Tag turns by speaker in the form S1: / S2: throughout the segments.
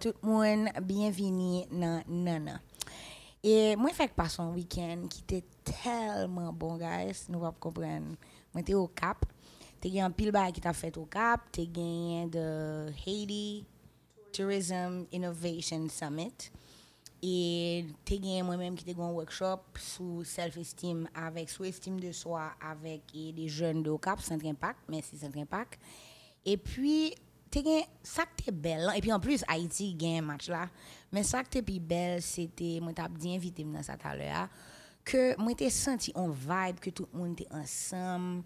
S1: Tout le monde, bienvenue dans Nana. Et moi, fait pas son week-end qui était tellement bon, guys. Nous allons comprendre. Moi, j'étais au Cap. T'es un pile qui t'a fait au Cap. T'es gagné de Haiti Tourism Innovation Summit. Et t'es gagné moi-même qui t'ai un workshop sur self-esteem avec, sous estime de soi avec des jeunes de au Cap, Centre Impact. Merci Centre Impact. Et puis, gagné, ça qui belle. Et puis en plus, Haïti gagne un match là. Mais ça qui était plus belle, c'était, moi t'as bien invité dans ça tout à l'heure, que moi t'ai senti un vibe, que tout le monde était ensemble.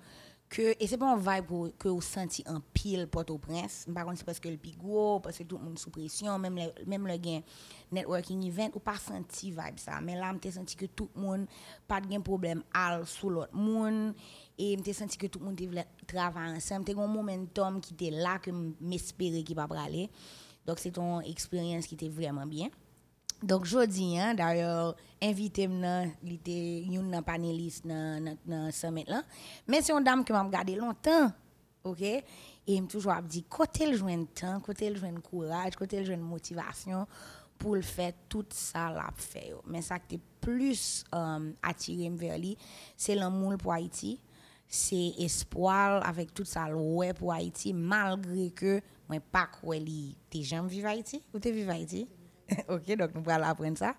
S1: Que, et c'est pas un vibe que, vous senti en pile Port-au-Prince. Par contre, c'est parce que le gros, parce que tout le monde sous pression, même le, même le gain networking event, ou pas senti vibe ça. Mais là, j'ai senti que tout le monde, pas de problème, al sous l'autre monde. Et j'ai senti que tout le monde voulait travailler ensemble. C'était un momentum qui était là, que m'espérais qu'il va aller. Donc, c'est une expérience qui était vraiment bien. Donc, jodi, hein, d'ailleurs, invité m'nan, il était une panéliste dans dans summit là. Mais c'est une dame que m'a regardé longtemps. OK? Et il toujours dit côté le joindre temps, côté le joindre courage, côté le joindre motivation pour le faire tout ça l'a fait. Mais ça qui plus euh, attiré vers lui, c'est l'amour pour Haïti. C'est espoir avec tout ça ouais pour Haïti malgré que moi pas quoi li t'es jamais vivre Haïti? Ou t'es vivre Haïti? OK, donc nous allons apprendre ça.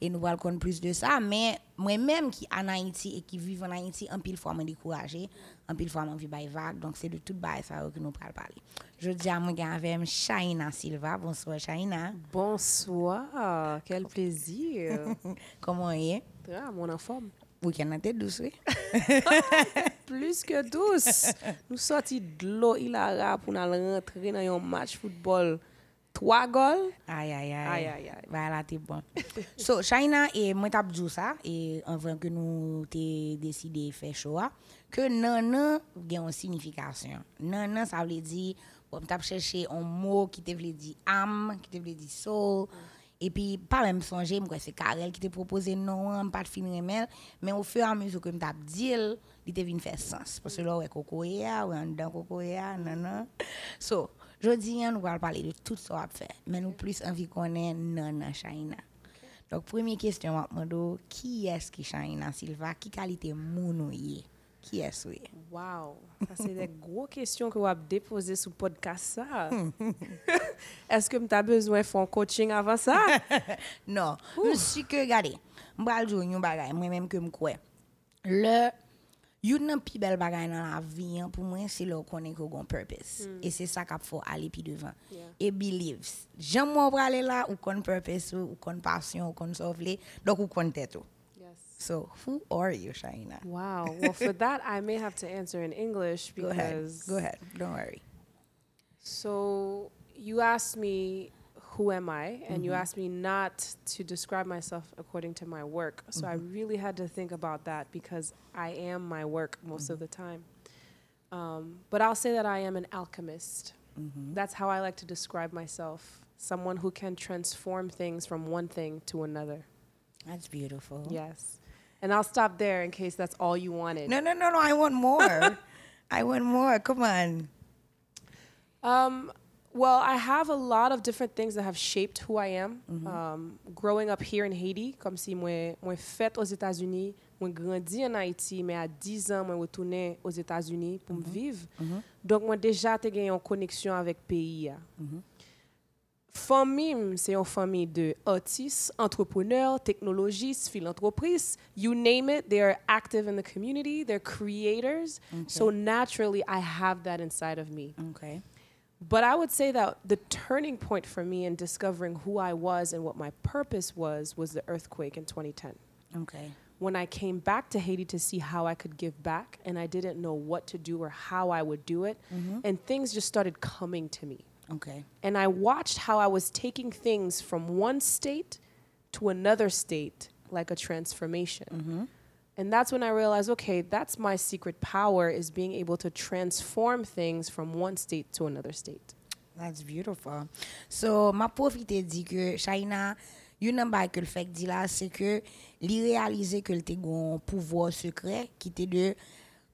S1: Et nous allons connaître plus de ça. Mais moi-même qui en Haïti et qui vis en Haïti, en pile fois, je découragé. En pile fois, je vis by vague. Donc, c'est de tout bail ça que nous allons parler. Je dis à moi avec Shaina Silva. Bonsoir, Shaina.
S2: Bonsoir, quel plaisir.
S1: Comment est?
S2: Ah, mon en forme.
S1: Week-end douce, oui.
S2: plus que douce. Nous sortis de l'eau hilara pour nous rentrer dans un match football. Trois goals.
S1: Aïe, aïe, aïe.
S2: Aïe, aïe,
S1: Voilà, t'es bon. so, China, et moi, t'as dit ça, et avant que nous t'ai décidé de faire choix, que nanan, il y a une signification. Nanan, ça veut dire, on t'a cherché un mot qui te veut dire âme, qui te veut dire soul. Et puis, pas même songer, c'est Karel qui te proposé non, pas de film remel, mais au fur et à mesure que je dit, il te vient faire sens. Parce que là, ouais, cocoya, ouais, en dedans cocoya, nanan. So, je dis, nous allons parler de tout ça à faire, mais nous plus envie qu'on ait nanan Shaina. Donc, première question, je me demande, qui est-ce qui Shaina Silva? Qui qualité moun ou yé? Qui est-ce oui?
S2: Wow, ça c'est des grosses questions que vous avez déposées sur le podcast. As besoin de faire un coaching avant ça?
S1: Non, je suis que, regardez, je vais dire une bagay, moi-même que je crois. Le, Yon nan pi bel bagay nan la vi an, pou mwen se lò konen ko gon purpose. Mm. E se sa kap fò ale pi
S2: devan.
S1: Yeah. E believes. Jan mwen prale la, ou kon purpose ou, ou kon pasyon, ou kon sovle, dok ou kon tèt ou.
S2: Yes.
S1: So, who are you, Shaina?
S2: Wow. Well, for that, I may have to answer in English because...
S1: Go ahead. Go ahead. Don't worry.
S2: So, you asked me who am I, and you asked me not to describe myself according to my work. So I really had to think about that because I am my work most of the time. Um, but I'll say that I am an alchemist. That's how I like to describe myself. Someone who can transform things from one thing to another.
S1: That's beautiful.
S2: Yes. And I'll stop there in case that's all you wanted.
S1: No, no, no, no. I want more. I want more. Come on.
S2: Um, well, I have a lot of different things that have shaped who I am. Mm-hmm. Um, growing up here in Haiti, comme si moi, moi fait aux États-Unis, moi grandi en Haïti, mais à 10 ans, moi retourné aux États-Unis pour me mm-hmm. vivre. Mm-hmm. Donc, moi déjà, j'ai gagné une connexion avec le pays. ya. Famille, c'est une famille de artistes, entrepreneurs, technologistes, philanthropistes. You name it, they are active in the community. They're creators. So naturally, I have that inside of me.
S1: Okay.
S2: But I would say that the turning point for me in discovering who I was and what my purpose was was the earthquake in 2010.
S1: Okay.
S2: When I came back to Haiti to see how I could give back, and I didn't know what to do or how I would do it, mm-hmm. and things just started coming to me.
S1: Okay.
S2: And I watched how I was taking things from one state to another state like a transformation. Mm-hmm. And that's when I realized, okay, that's my secret power is being able to transform things from one state to another state.
S1: That's beautiful. So, ma profite di que Shaina, yon nan bay ke l fek di la, se ke li realize ke l te gon pouvoir secret ki te de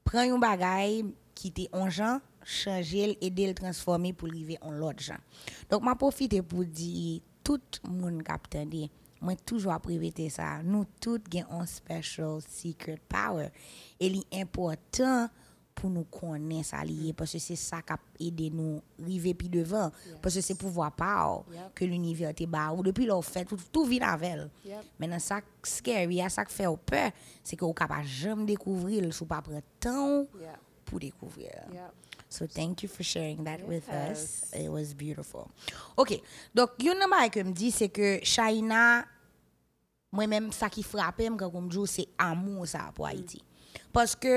S1: pran yon bagay ki te onjan, changer, aider le transformer pour arriver en l'autre gens. Donc, m'a profité pour dire tout monde qui Mwen toujwa privete sa. Nou tout gen on special secret power. E li important pou nou konen sa liye. Mm. Pwese se sa kap ede nou rive pi devan. Yes. Pwese se pou vwa pa ou.
S2: Yep.
S1: Ke l'univers te ba ou. Depi lor fè, tout, tout vi lavel.
S2: Yep.
S1: Menan sa scary, a sa k fè ou pe, se ke ou kap a jem dekouvri l sou
S2: pa
S1: pre tan
S2: yep. pou dekouvri. Yep.
S1: So thank you for sharing that yes. with us. It was beautiful. Ok, dok yon nan ba ek m di se ke Shaina, mwen men sa ki frape m ka koum djou se amou sa pou Haiti. Mm. Paske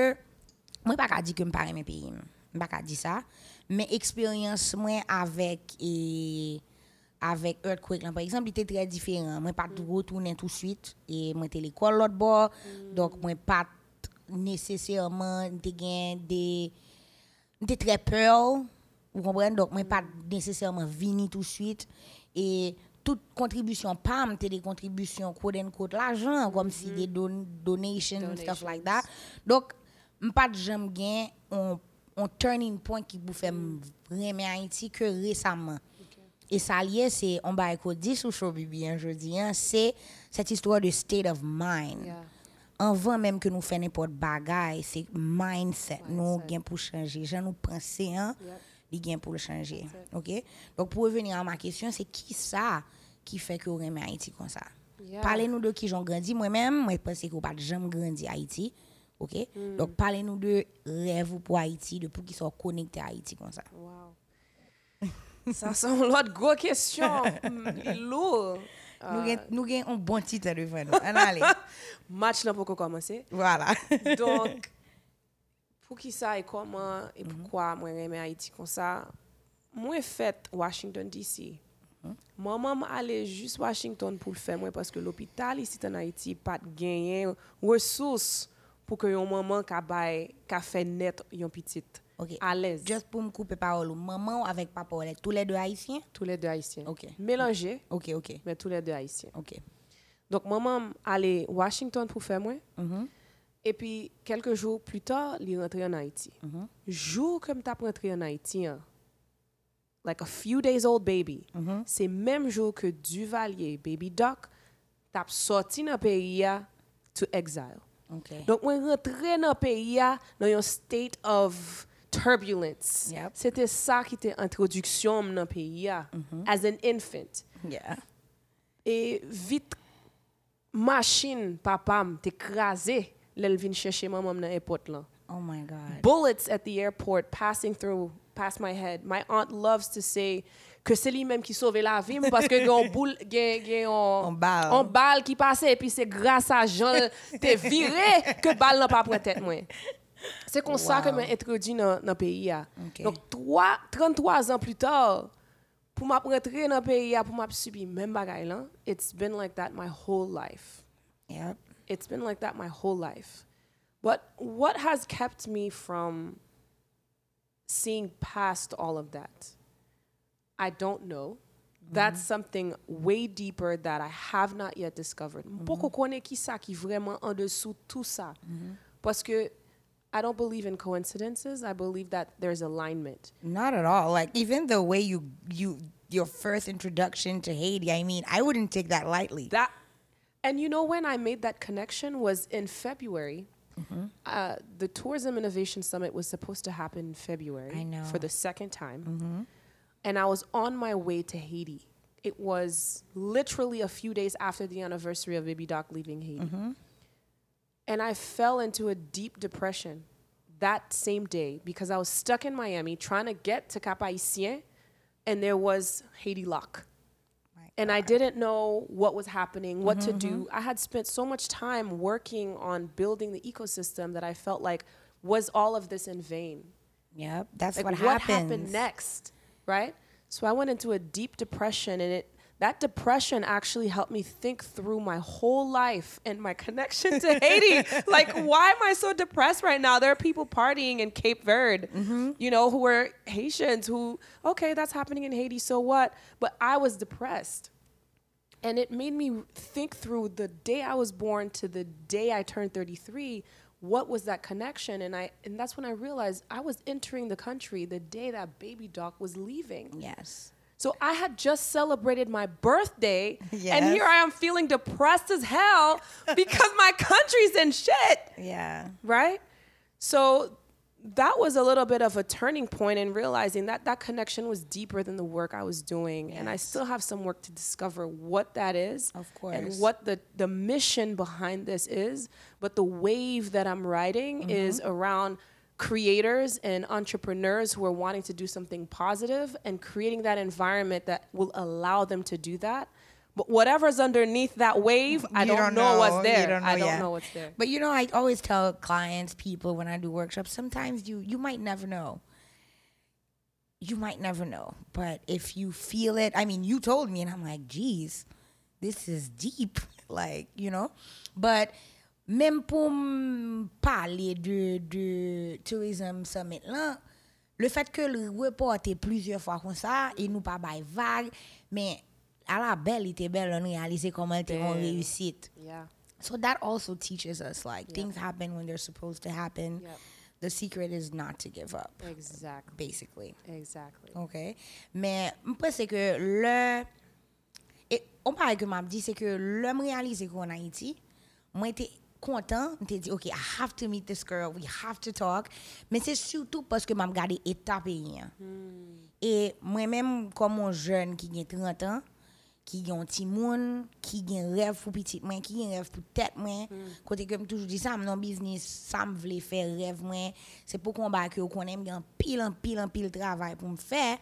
S1: mwen pa ka di ke m pare mwen peyi m. M pa ka di sa. Men eksperyans mwen avèk e... avec Earthquake, là, par exemple, il était très différent. Moi, pas mm. retourner tout de suite. Et moi, j'étais l'école l'autre bord. Mm. Donc, moi, pas nécessairement de des j'étais très peur, vous comprenez? Donc, moi, pas nécessairement vini tout de suite. Et toute contribution, PAM, c'était des contributions, quote unquote, l'argent, comme si des don donations, stuff like that. Donc, je pas de jamais gain un, un turning point qui vous fait vraiment Haïti que récemment. Et ça lié, c'est, on va écouter 10 ou show bibi, hein, je dis, hein, c'est cette histoire de state of mind
S2: Yeah.
S1: Avant même que nous fassions n'importe bagaille, c'est mindset, nous
S2: Mindset.
S1: gain pour changer. J'en nous penser hein,
S2: Yep.
S1: gain pour le changer. OK? Donc pour revenir à ma question, c'est qui ça qui fait que vous aimez Haïti comme ça?
S2: Yeah.
S1: Parlez-nous de qui j'en grandi moi-même, moi je pense que vous pas jamais grandi à Haïti. OK?
S2: Hmm.
S1: Donc parlez-nous de rêve pour Haïti, de pour qu'ils soient connectés à Haïti comme ça.
S2: Wow. Ça c'est l'autre grosse question. Mm, lourd.
S1: Nous
S2: Euh,
S1: nous gain un bon titre devant nous. Allez.
S2: match là pour qu'on commence.
S1: voilà.
S2: Donc, pour qui ça et comment et pourquoi moi j'aime Haïti comme ça, moi fait Washington DC. Maman allait juste Washington pour le faire moi parce que l'hôpital ici en Haïti pas de gagner ressources pour que yon maman ka bay ka fait net yon petite
S1: OK.
S2: à l'aise.
S1: Juste pour me couper parole, maman avec papa, tous les deux haïtiens?
S2: Tous les deux haïtiens.
S1: OK.
S2: Mélangés,
S1: OK, OK.
S2: mais tous les deux haïtiens.
S1: OK.
S2: Donc maman allait Washington pour faire moi.
S1: Mhm.
S2: Et puis, quelques jours plus tard, il est rentré en Haïti.
S1: Mhm.
S2: Jour comme tu rentré en Haïti, hein, like a few days old baby,
S1: Mhm.
S2: c'est même jour que Duvalier, baby doc, t'a sorti dans le pays to exile.
S1: OK.
S2: Donc, moi, rentré dans le pays dans un state of turbulence.
S1: Yep.
S2: C'était ça qui était introduction dans le pays, ah. mm-hmm. as an infant.
S1: Yeah.
S2: Et vite, machine, papa t'écrasé, l'elle vient chercher maman dans l'aéroport là.
S1: Oh my God.
S2: Bullets at the airport passing through, past my head. My aunt loves to say que c'est lui-même qui sauve la vie parce que gon boule gen
S1: on,
S2: on
S1: balle
S2: on balle qui passait et puis c'est grâce à Jean t'es viré que balle n'a pas pris tête moi. C'est comme ça que
S1: Wow.
S2: m'a introduit dans dans le pays.
S1: Ok.
S2: Donc trois- 33 ans plus tard, pour m'a rentrer dans le pays, là, pour m'a subi même bagaille là, it's been like that my whole life.
S1: Yep.
S2: It's been like that my whole life. But what has kept me from seeing past all of that? I don't know. That's mm-hmm. something way deeper that I have not yet discovered. Beaucoup mm-hmm. connaît qui ça qui vraiment en dessous tout ça. Mm-hmm. Parce que I don't believe in coincidences. I believe that there's alignment.
S1: Not at all. Like even the way you you your first introduction to Haiti, I mean, I wouldn't take that lightly.
S2: That, and you know when I made that connection was in February.
S1: Mm-hmm.
S2: Uh, the Tourism Innovation Summit was supposed to happen in February
S1: I know. Mm-hmm.
S2: for the second time, Mhm. and I was on my way to Haiti. It was literally a few days after the anniversary of Baby Doc leaving Haiti,
S1: Mm-hmm.
S2: And I fell into a deep depression that same day because I was stuck in Miami trying to get to Cap Haitien, and there was Haiti lock and I didn't know what was happening, what to
S1: Mm-hmm,
S2: do. I had spent so much time working on building the ecosystem that I felt like was all of this in vain?
S1: Yep. That's
S2: Like
S1: what,
S2: what, happened next, right? So I went into a deep depression and it that depression actually helped me think through my whole life and my connection to Haiti. like, why am I so depressed right now? There are people partying in Cape Verde, mm-hmm. you know, who are Haitians who, okay, that's happening in Haiti, so what? But I was depressed. And it made me think through the day I was born to the day I turned 33. what was that connection? And I and that's when I realized I was entering the country the day that baby doc was leaving.
S1: Yes.
S2: So I had just celebrated my birthday, and here I am feeling depressed as hell because my country's in shit,
S1: Yeah.
S2: right? So that was a little bit of a turning point in realizing that that connection was deeper than the work I was doing, and I still have some work to discover what that is,
S1: Of course.
S2: and what the the mission behind this is. But the wave that I'm riding mm-hmm. is around creators and entrepreneurs who are wanting to do something positive and creating that environment that will allow them to do that. But whatever's underneath that wave, I don't,
S1: don't
S2: know,
S1: know.
S2: what's there.
S1: don't
S2: I don't
S1: yet.
S2: know what's there.
S1: But you know, I always tell clients, people when I do workshops, sometimes you you might never know. You might never know. But if you feel it, I mean, you told me and I'm like, geez, this is deep. like, you know. But Mem pou m pale de, de tourism summit lan, le fet ke l reporte plizye fwa kon sa, e nou pa bay vague, men ala bel ite bel an realize koman te
S2: kon
S1: reyusit.
S2: Yeah.
S1: So that also teaches us like yep. things happen when they're supposed to happen.
S2: Yep.
S1: The secret is not to give up.
S2: Exactly.
S1: Basically.
S2: Exactly.
S1: Ok. Men mpe se ke le... E, on pare ke m ap di se ke le m realize kon an iti, mwen te... content, j'étais dit, OK, I have to meet this girl, we have to talk. Mais c'est surtout parce que m'a regardé étape pays. hein. Et moi-même, comme un jeune qui a 30 ans, qui a un petit monde, qui a un rêve pour petit moi, qui a un rêve pour tête moi, côté que me toujours dit ça, mon business, ça me voulait faire rêve moi, c'est pour combat que qu'on aime un pile en pile en pile travail pour me faire.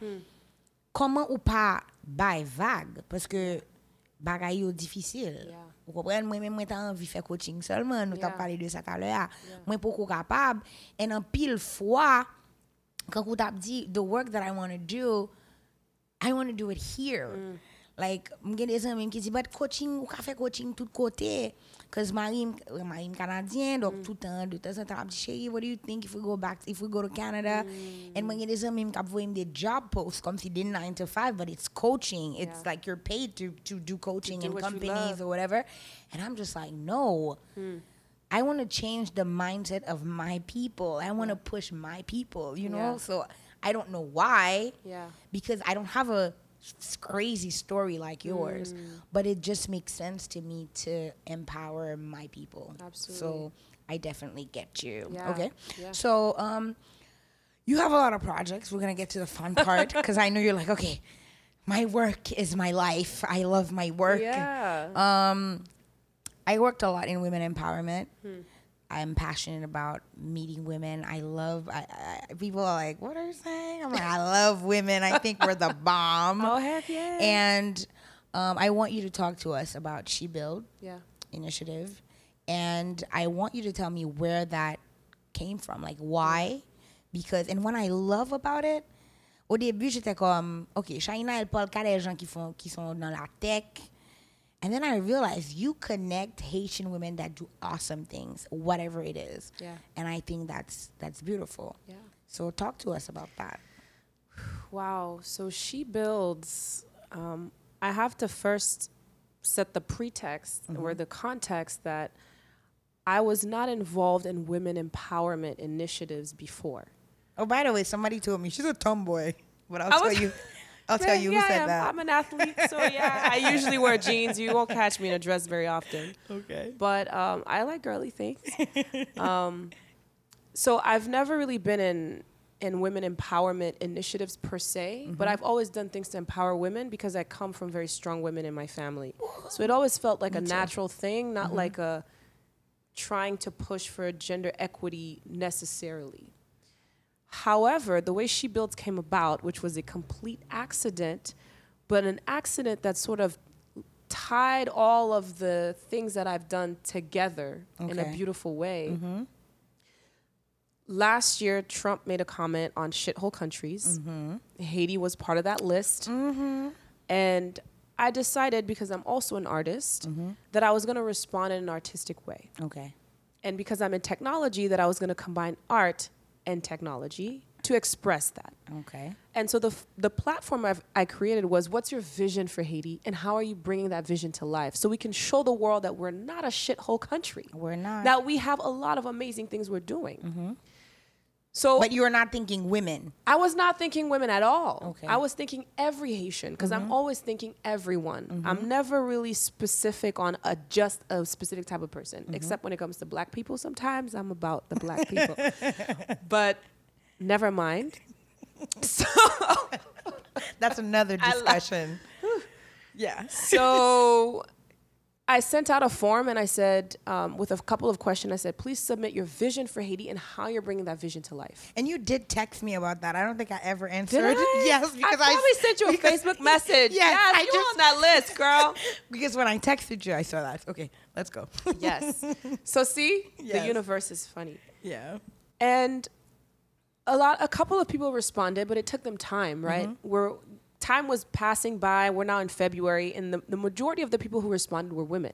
S1: Comment ou pas by vague parce que bagay yo difisil.
S2: Yeah.
S1: Ou kompren, mwen mwen mwen ta anvi fè coaching seulement, nou
S2: yeah.
S1: ta pale de sa talè a. Yeah. Mwen pou kou kapab, en an pil fwa, kakou tap di, the work that I want to do, I want to do it here. Mm. Like, m gen des amis qui disent, but coaching, ou ka fait coaching tout côté. Cause Marie, euh, m- Marie m canadien, donc tout le temps, de temps en temps, elle me dit, what do you think if we go back, if we go to Canada? And m gen des amis qui voient des job posts, comme si des 9 to 5, but it's coaching. It's
S2: Yeah.
S1: like you're paid to, to do coaching
S2: do
S1: in companies or whatever. And I'm just like, no. I want to change the mindset of my people. I want to push my people, you know?
S2: Yeah.
S1: So I don't know why
S2: Yeah.
S1: because I don't have a crazy story like yours, but it just makes sense to me to empower my people.
S2: Absolutely.
S1: So I definitely get you.
S2: Yeah,
S1: Okay.
S2: yeah.
S1: So um, you have a lot of projects. We're gonna get to the fun part because I know you're like, okay, my work is my life. I love my work.
S2: Yeah.
S1: Um, I worked a lot in women empowerment.
S2: Hmm.
S1: I'm passionate about meeting women. I love. I, I, people are like, "What are you saying?" I'm like, "I love women. I think we're the bomb."
S2: oh heck yeah.
S1: And um, I want you to talk to us about She Build
S2: yeah.
S1: initiative, and I want you to tell me where that came from, like why, because and what I love about it. Au début, j'étais comme, OK, Shaina, elle parle qu'à des gens qui, font, qui sont dans la tech. And then I realized you connect Haitian women that do awesome things, whatever it is.
S2: Yeah.
S1: And I think that's that's beautiful.
S2: Yeah.
S1: So talk to us about that.
S2: Wow. So she builds. Um, I have to first set the pretext or the context that I was not involved in women empowerment initiatives before.
S1: Oh, by the way, somebody told me she's a tomboy. But I'll
S2: I
S1: tell you, I'll tell you who
S2: yeah, I
S1: said
S2: am.
S1: that.
S2: I'm an athlete, so yeah, I usually wear jeans. You won't catch me in a dress very often.
S1: okay.
S2: but um, I like girly things. um, so I've never really been in in women empowerment initiatives per se, but I've always done things to empower women because I come from very strong women in my family. So it always felt like a natural thing, not like a trying to push for gender equity necessarily. However, the way She Builds came about, which was a complete accident, but an accident that sort of tied all of the things that I've done together in a beautiful way. Mm-hmm. Last year, Trump made a comment on shithole countries. Mm-hmm. Haiti was part of that list. Mm-hmm. And I decided, because I'm also an artist, that I was going to respond in an artistic way
S1: Okay.
S2: and because I'm in technology, that I was going to combine art and technology to express that.
S1: Okay.
S2: And so the f- the platform I've, I created was, what's your vision for Haiti, and how are you bringing that vision to life, so we can show the world that we're not a shithole country.
S1: We're not.
S2: That we have a lot of amazing things we're doing. Mm-hmm. So,
S1: But you are not thinking women.
S2: I was not thinking women at all.
S1: Okay.
S2: I was thinking every Haitian because I'm mm-hmm. always thinking everyone. Mm-hmm. I'm never really specific on a just a specific type of person, mm-hmm. except when it comes to black people. Sometimes I'm about the black people, but never mind. So,
S1: That's another discussion. yeah.
S2: so I sent out a form and I said, um, with a couple of questions, I said, please submit your vision for Haiti and how you're bringing that vision to life.
S1: And you did text me about that. I don't think I ever answered.
S2: Did I?
S1: Yes, because
S2: I
S1: I,
S2: probably sent you a Facebook message.
S1: Yes,
S2: yes
S1: I
S2: you
S1: just-
S2: on that list, girl.
S1: because when I texted you, I saw that. Okay, let's go.
S2: yes. So see,
S1: Yes.
S2: the universe is funny.
S1: yeah.
S2: And a lot a couple of people responded, but it took them time, right? We're time was passing by. We're now in February, and the, the majority of the people who responded were women.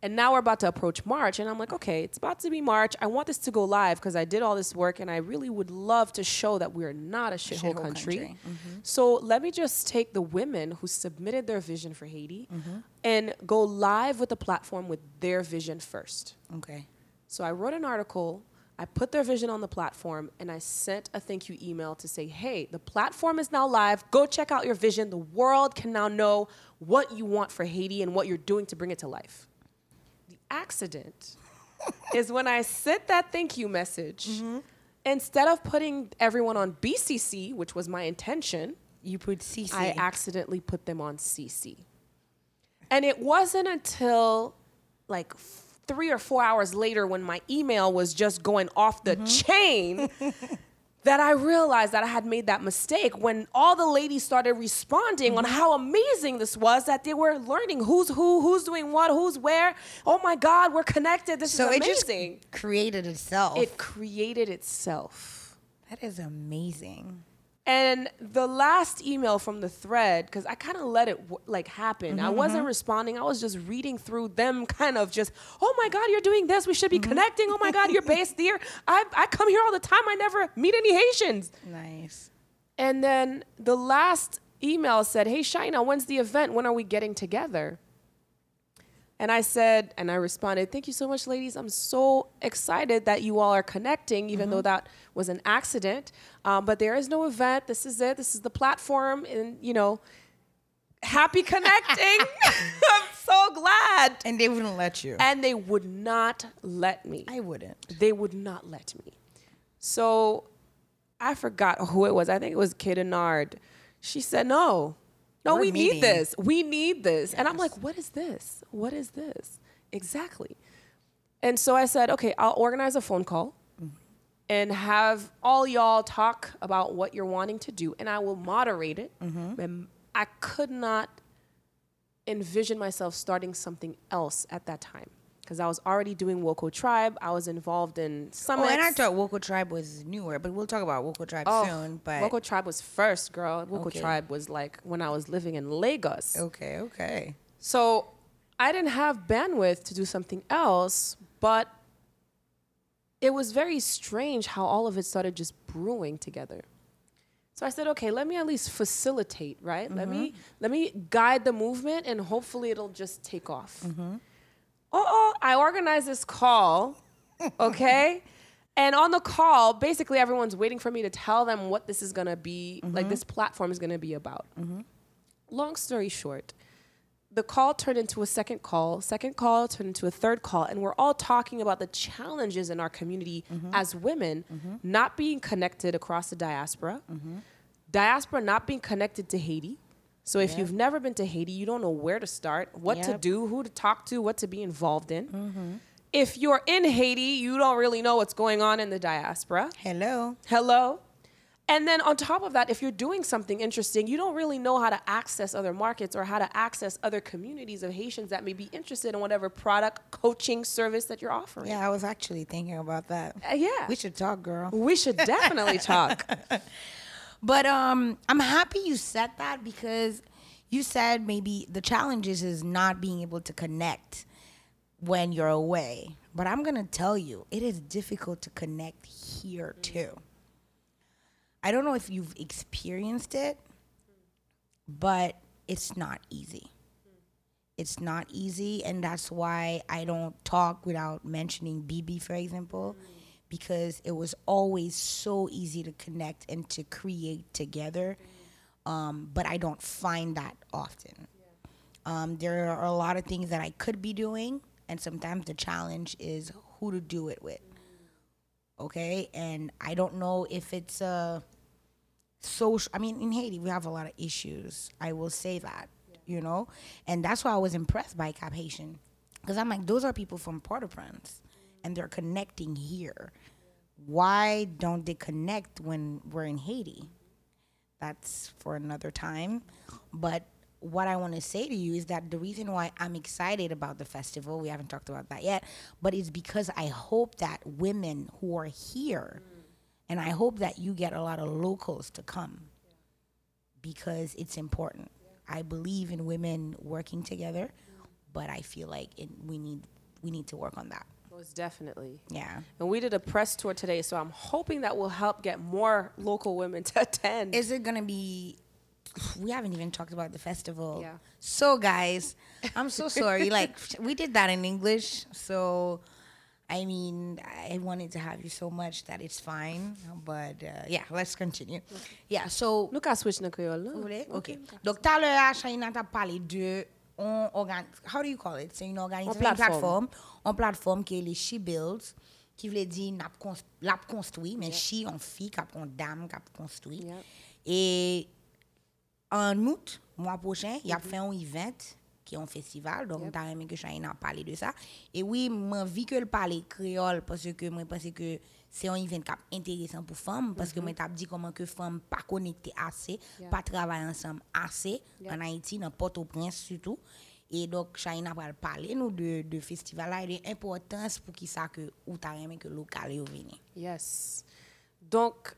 S2: And now we're about to approach March, and I'm like, okay, it's about to be March. I want this to go live because I did all this work, and I really would love to show that we're not a shithole,
S1: Shithole
S2: country.
S1: country. Mm-hmm.
S2: So let me just take the women who submitted their vision for Haiti mm-hmm. and go live with the platform with their vision first.
S1: Okay.
S2: So I wrote an article, I put their vision on the platform, and I sent a thank you email to say, hey, the platform is now live. Go check out your vision. The world can now know what you want for Haiti and what you're doing to bring it to life. The accident is when I sent that thank you message, mm-hmm. instead of putting everyone on BCC, which was my intention,
S1: You put CC.
S2: I accidentally put them on CC. And it wasn't until like three or four hours later when my email was just going off the mm-hmm. chain that I realized that I had made that mistake when all the ladies started responding on mm-hmm. how amazing this was that they were learning who's who, who's doing what, who's where. Oh my God, we're connected. This
S1: so
S2: is
S1: it just
S2: amazing.
S1: created itself.
S2: It created itself.
S1: that is amazing.
S2: And the last email from the thread, because I kind of let it w- like happen. I mm-hmm, wasn't mm-hmm. responding. I was just reading through them, kind of just, oh my God, you're doing this. We should be mm-hmm. connecting. Oh my God, you're based here. I, I come here all the time. I never meet any Haitians.
S1: Nice.
S2: And then the last email said, hey, Shaina, when's the event? When are we getting together? And I said, and I responded, thank you so much, ladies. I'm so excited that you all are connecting, even though that was an accident. Um, but there is no event. This is it. This is the platform. And, you know, happy connecting. I'm so glad.
S1: And they wouldn't let you.
S2: And they would not let me
S1: I wouldn't.
S2: they would not let me. So I forgot who it was. I think it was Kid Nard. She said, No, no,
S1: We're
S2: we
S1: meeting.
S2: need this. We need this. And I'm like, What is this? What is this? Exactly. And so I said, Okay, I'll organize a phone call mm-hmm. and have all y'all talk about what you're wanting to do, and I will moderate it. Mm-hmm. And I could not envision myself starting something else at that time because I was already doing Woko Tribe. I was involved in
S1: Oh,
S2: summits.
S1: and I thought Woko Tribe was newer, but we'll talk about Woko Tribe
S2: Oh,
S1: soon. But
S2: Woko Tribe was first, girl. Woko
S1: Okay.
S2: Tribe was like when I was living in Lagos.
S1: okay, okay.
S2: So I didn't have bandwidth to do something else, but it was very strange how all of it started just brewing together. So I said, okay, let me at least facilitate, right? Let me mm-hmm. let me guide the movement, and hopefully it'll just take off. Oh, oh, I organized this call, okay. And on the call, basically everyone's waiting for me to tell them what this is gonna be, like mm-hmm. this platform is gonna be about. Mm-hmm. Long story short, the call turned into a second call, second call turned into a third call, and we're all talking about the challenges in our community mm-hmm. as women not being connected across the diaspora, diaspora not being connected to Haiti. So if
S1: Yeah.
S2: you've never been to Haiti, you don't know where to start, what to do, who to talk to, what to be involved in. If you're in Haiti, you don't really know what's going on in the diaspora.
S1: Hello.
S2: Hello. And then on top of that, if you're doing something interesting, you don't really know how to access other markets or how to access other communities of Haitians that may be interested in whatever product, coaching, service that you're offering.
S1: Yeah, I was actually thinking about that.
S2: Uh, yeah.
S1: We should talk, girl.
S2: We should definitely talk.
S1: But um, I'm happy you said that because you said maybe the challenges is not being able to connect when you're away. But I'm gonna tell you, it is difficult to connect here mm. too. I don't know if you've experienced it, but it's not easy. Mm. It's not easy, and that's why I don't talk without mentioning BB, for example, mm. Because it was always so easy to connect and to create together. Um, but I don't find that often. Um, there are a lot of things that I could be doing, and sometimes the challenge is who to do it with. Okay, and I don't know if it's a social. I mean, in Haiti, we have a lot of issues. I will say that, you know, and that's why I was impressed by Cap Haitian, because I'm like, those are people from Port-au-Prince, and they're connecting here. Why don't they connect when we're in Haiti? That's for another time, but what I want to say to you is that the reason why I'm excited about the festival, we haven't talked about that yet, but it's because I hope that women who are here, and I hope that you get a lot of locals to come because it's important. I believe in women working together, but I feel like it, we need we need to work on that.
S2: Most definitely.
S1: Yeah.
S2: And we did a press tour today, so I'm hoping that will help get more local women to attend.
S1: Is it gonna be? We haven't even talked about the festival.
S2: Yeah.
S1: So guys, I'm so sorry. like we did that in English, so I mean, I wanted to have you so much that it's fine. But uh, yeah, let's continue. Yeah. So
S2: Nous ka switch nan créole,
S1: Vous? OK. Donc, tout à l'heure, Shaina t'a parlé de on organ, how do you call it?
S2: Se
S1: yon
S2: organizasyon,
S1: yon platform, yon platform ki li She Builds, ki vle di nap konst, lap konstoui, men yep. she yon fi, kap kon dam, kap konstoui.
S2: Yep.
S1: E an out, mwa pochen, yap mm -hmm. fe yon event, qui est un festival. Donc,
S2: Yep.
S1: t'as aimé que Shaina a parlé de ça. Et oui, vu que le parler créole, parce que moi, pense que c'est un event est intéressant pour femmes, parce que moi, t'as dit comment que femmes pas connectées assez,
S2: Yeah.
S1: pas travailler ensemble assez,
S2: Yep.
S1: en Haïti, dans Port-au-Prince surtout. Et donc, Shaina va parler nous de, de festival là et de l'importance pour qui ça que ou t'as aimé que local yo vini.
S2: Yes. Donc,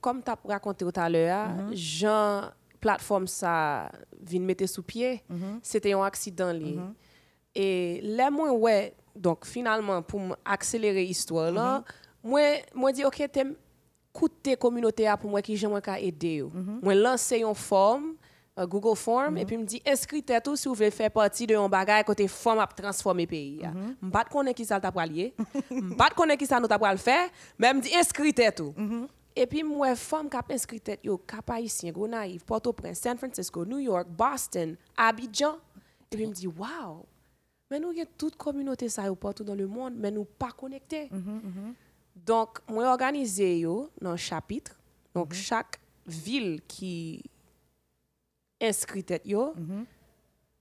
S2: comme tu as raconté tout à l'heure, Jean, plateforme ça, vient mettre sous pied, c'était un accident. li. Et là, moi, ouais, donc finalement, pour accélérer l'histoire, là, moi, moi dis, OK, t'aimes coûter communauté a pour moi qui j'aimerais qu'à aider. Moi, lancer une forme, euh, Google Form, et puis me dit, inscrivez tout si vous voulez faire partie de un bagage côté forme à transformer le pays. Je ne pas connaître qui ça t'a. Je ne pas connaître qui ça nous t'a le faire, mais me dit, inscrivez tout. Et puis, moi, femme qui a inscrit tête, yo, cap haïtien, Gonaïve, Port-au-Prince, San Francisco, New York, Boston, Abidjan. Et puis, me dit, wow, mais nous avons toute communauté ça partout dans le monde, mais nous pas connectés. Donc, moi, organisé yo dans un chapitre. Donc, chaque ville qui inscrit tête yo,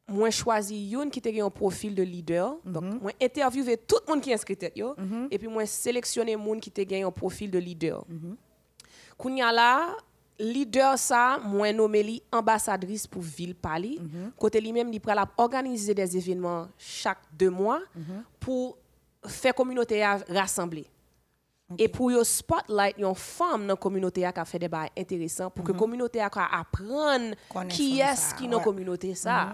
S2: moi choisi une qui était un profil de leader. Donc, moi interviewé tout le monde qui inscrit tête yo, et puis moi sélectionné monde qui était un profil de leader. Kounya là, leader ça, moi nommé li ambassadrice pour ville Pali. Côté lui même, il pral organiser des événements chaque deux mois pour faire communauté à Et pour yo spotlight yon femme dans la communauté a qui a fait des bails intéressants pour que la communauté a apprendre qui est
S1: ça,
S2: qui dans la communauté ça.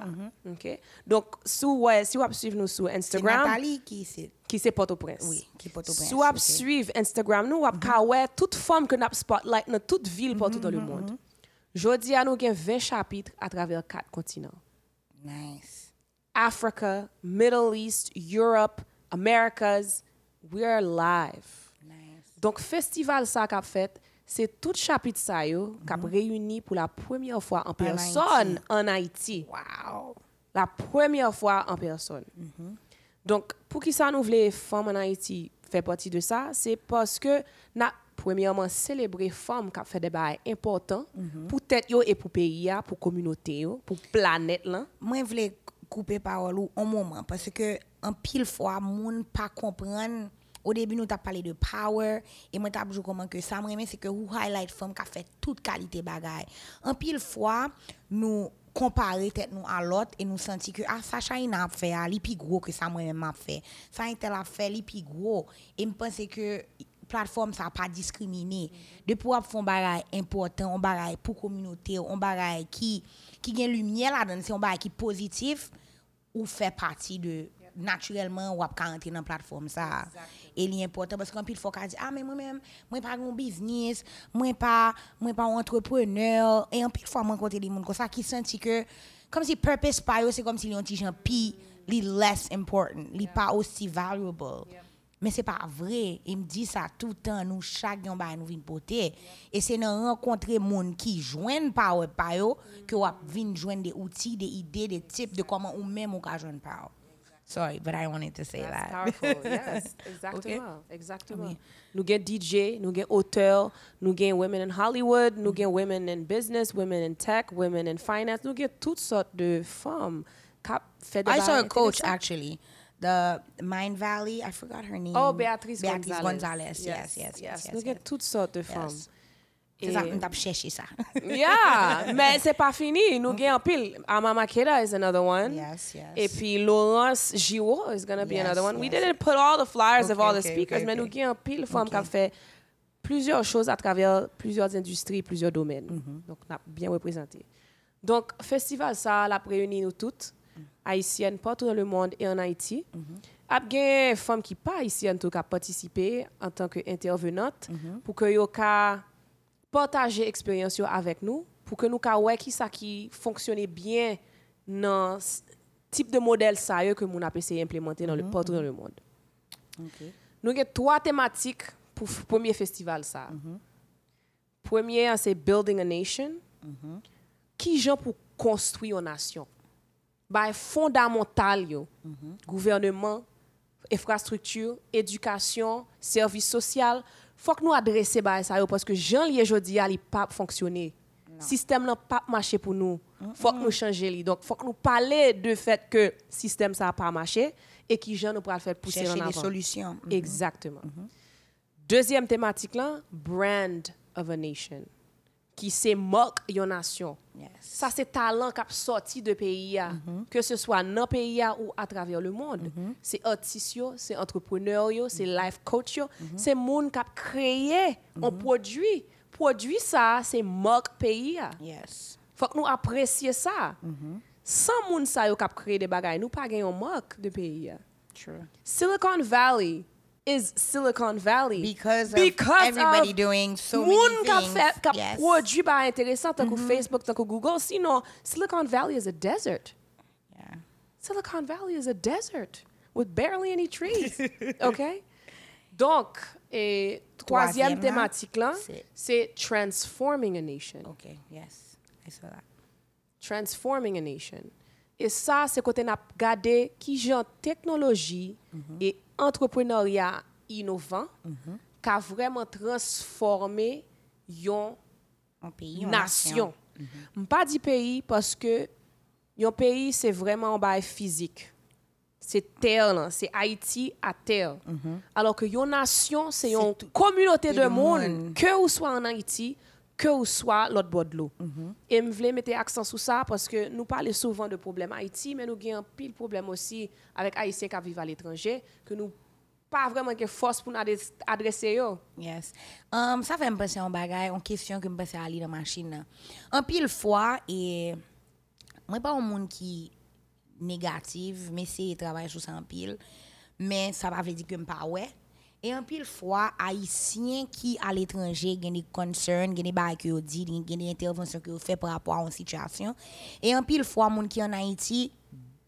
S2: OK? Donc si ouais, si vous suivre nous sur Instagram
S1: Nathalie qui c'est
S2: qui c'est Port-au-Prince.
S1: Oui, qui Port-au-Prince,
S2: Si vous
S1: ok.
S2: suivre Instagram, nous, vous pouvez toute femme que nous spotlight dans toute ville partout dans le monde. Jodi, à nous avons 20 chapitres à travers quatre continents.
S1: Nice.
S2: Africa, Middle East, Europe, Americas, we are live. Donc, festival ça qu'a fait, c'est tout chapitre ça yo qu'a réuni pour la première fois en personne en Haïti.
S1: Wow.
S2: La première fois en personne. Donc, pour qui ça nous voulait femmes en Haïti fait partie de ça, c'est parce que n'a premièrement célébrer femmes qui fait des bails importants pour tête yo et pour pays pour communauté yo, pour planète là.
S1: Moi, je voulais couper parole un moment parce que en pile fois, moun pas comprendre. Au début, nous avons parlé de power et moi, toujours comment que ça me c'est que vous highlight femme qui a fait toute qualité bagaille. En pile fois, nous comparer tête nous à l'autre et nous sentir que ah ça China a fait ah, plus gros que ça moi même m'a fait. Ça intel a fait plus gros. Et me penser que plateforme ça pas discriminer de pouvoir faire un important un bagage pour communauté un bagage qui qui gagne lumière là dedans c'est un bagage qui positif ou fait partie de naturellement ou ap ka rentrer dans plateforme ça. Et li important parce qu'en pile faut ka di ah mais moi même moi pas un business, moi pas moi pas un entrepreneur et en pile fois moi rencontrer des monde comme ça qui senti que comme si purpose pa yo c'est comme si petit gens pi less important, pas aussi valuable. Mais c'est pas vrai. Il me dit ça tout le temps. Nous, chaque ba nous vin poter. Et c'est dans rencontrer monde qui joignent power pa yo que ou vin joindre des outils, des idées, des types de comment ou même ou ka joindre power. Sorry, but I wanted to say
S2: That's
S1: that.
S2: powerful. yes, exactement. Exactement.
S1: Oui.
S2: Nous avons DJ, nous avons auteur, nous avons women in Hollywood, nous avons women in business, women in tech, women in finance. Nous avons toutes sortes de femmes qui fait des
S1: I saw a coach actually. The Mind Valley, I forgot her name.
S2: Oh, Beatrice,
S1: Beatrice
S2: Gonzalez.
S1: Gonzalez. Yes, yes, yes. yes,
S2: Nous avons
S1: yes.
S2: toutes sortes de femmes.
S1: C'est ça, on t'a cherché ça.
S2: yeah, mais c'est pas fini. Nous avons un pile. Ama Makeda is another one.
S1: Yes, yes.
S2: Et puis Laurence Giraud is to be
S1: Yes,
S2: another one. We
S1: yes.
S2: didn't put all the flyers of
S1: Okay,
S2: all the
S1: okay,
S2: speakers,
S1: okay,
S2: mais nous
S1: okay.
S2: avons un pile femmes qui
S1: Okay.
S2: ont fait plusieurs choses à travers plusieurs industries, plusieurs domaines.
S1: Mm-hmm.
S2: Donc, on a bien représenté. Donc, festival ça, l'a réuni nous toutes, haïtiennes partout dans le monde et en Haïti. Il y a des femmes qui pas haïtiennes qui ont participé en tant qu'intervenantes pour que yo ka partager expérience avec nous pour que nous puissions qui ça qui fonctionnait bien dans ce type de modèle ça que nous avons essayé d'implémenter dans le mhm. partout dans le monde.
S1: Okay.
S2: Nous avons trois thématiques pour le premier festival ça. Mm -hmm. Premier c'est building a nation. Mm -hmm. Qui gens pour construire une nation? Bah fondamental yo. Mm -hmm. Gouvernement, infrastructure, éducation, service social, faut que nous adresser ça parce que Jean lié jodi a li pas fonctionner. Système n'a non. pas marché pour nous. Faut que nous changer li. Donc faut que nous parler de fait que système ça a pas marché et qui Jean nous pourra faire pousser
S1: Chercher en
S2: avant.
S1: des solutions. Mm-hmm.
S2: Exactement. Mm -hmm. Deuxième thématique là, brand of a nation. qui se moque yon nation.
S1: Yes.
S2: Ça c'est talent qui sorti de pays mm -hmm. que ce soit dans pays ou à travers le monde. Mm -hmm. C'est artiste c'est entrepreneur c'est mm-hmm. life coach yo, mm -hmm. c'est monde qui créé un mm-hmm. produit. Produit ça, c'est moque pays
S1: Yes.
S2: Faut que nous apprécions ça. Mm-hmm. Sans monde ça yo qui créé des bagages, nous pas gagnons moque de pays
S1: True.
S2: Silicon Valley is Silicon Valley.
S1: Because,
S2: Because
S1: of everybody
S2: of
S1: doing so many things.
S2: fait, ka
S1: yes.
S2: produit ba intéressant tant que mm-hmm. Facebook, tant Google. Sinon, Silicon Valley is a desert.
S1: Yeah.
S2: Silicon Valley is a desert with barely any trees. OK? Donc, et troisième thématique là,
S1: c'est-
S2: transforming a nation.
S1: Okay. Yes. I saw that.
S2: Transforming a nation. Et ça, c'est côté n'a regardé qui genre technologie mm-hmm. et entrepreneuriat innovant mm -hmm. ka vreman
S1: transforme yon nasyon.
S2: Mm -hmm. M pa di peyi paske yon peyi se vreman baye fizik. Se ter lan, se Haiti a ter. Mm -hmm. Alors ke yon nasyon
S1: se
S2: yon
S1: komunote
S2: de
S1: moun,
S2: ke ou swa an Haiti, que ou soit l'autre bord de l'eau. Mm -hmm. Et je voulais mettre accent sur ça parce que nous parlons souvent de problèmes Haïti, mais nous avons un pile problème aussi avec Haïtiens qui vivent à l'étranger, que nous pas vraiment que force pour nous adresser eux.
S1: Yes. Um, ça fait me penser en bagage, en question que me pense à aller dans la machine. En pile fois, et moi pas un monde qui négatif, mais c'est travailler sur ça en pile, mais ça ne veut pas dire que je ne pas ouais. Et un pile fois, haïtien qui à l'étranger, a des concerns, a des bagages que dit, a des interventions que fait par rapport à une situation. Et un pile fois, monde qui en Haïti,